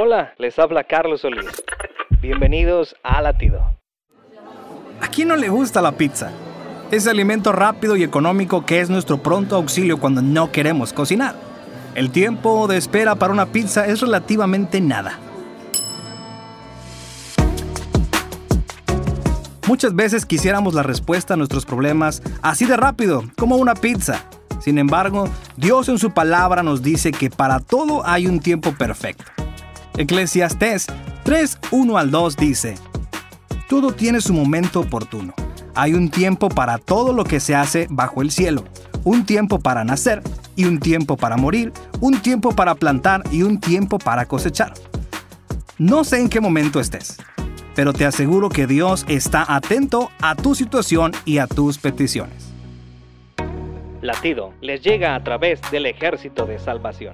Hola, les habla Carlos Solís. Bienvenidos a Latido. ¿A quién no le gusta la pizza? Ese alimento rápido y económico que es nuestro pronto auxilio cuando no queremos cocinar. El tiempo de espera para una pizza es relativamente nada. Muchas veces quisiéramos la respuesta a nuestros problemas así de rápido, como una pizza. Sin embargo, Dios en su palabra nos dice que para todo hay un tiempo perfecto. Eclesiastés 3, 1 al 2 dice, Todo tiene su momento oportuno. Hay un tiempo para todo lo que se hace bajo el cielo, un tiempo para nacer y un tiempo para morir, un tiempo para plantar y un tiempo para cosechar. No sé en qué momento estés, pero te aseguro que Dios está atento a tu situación y a tus peticiones. Latido les llega a través del ejército de salvación.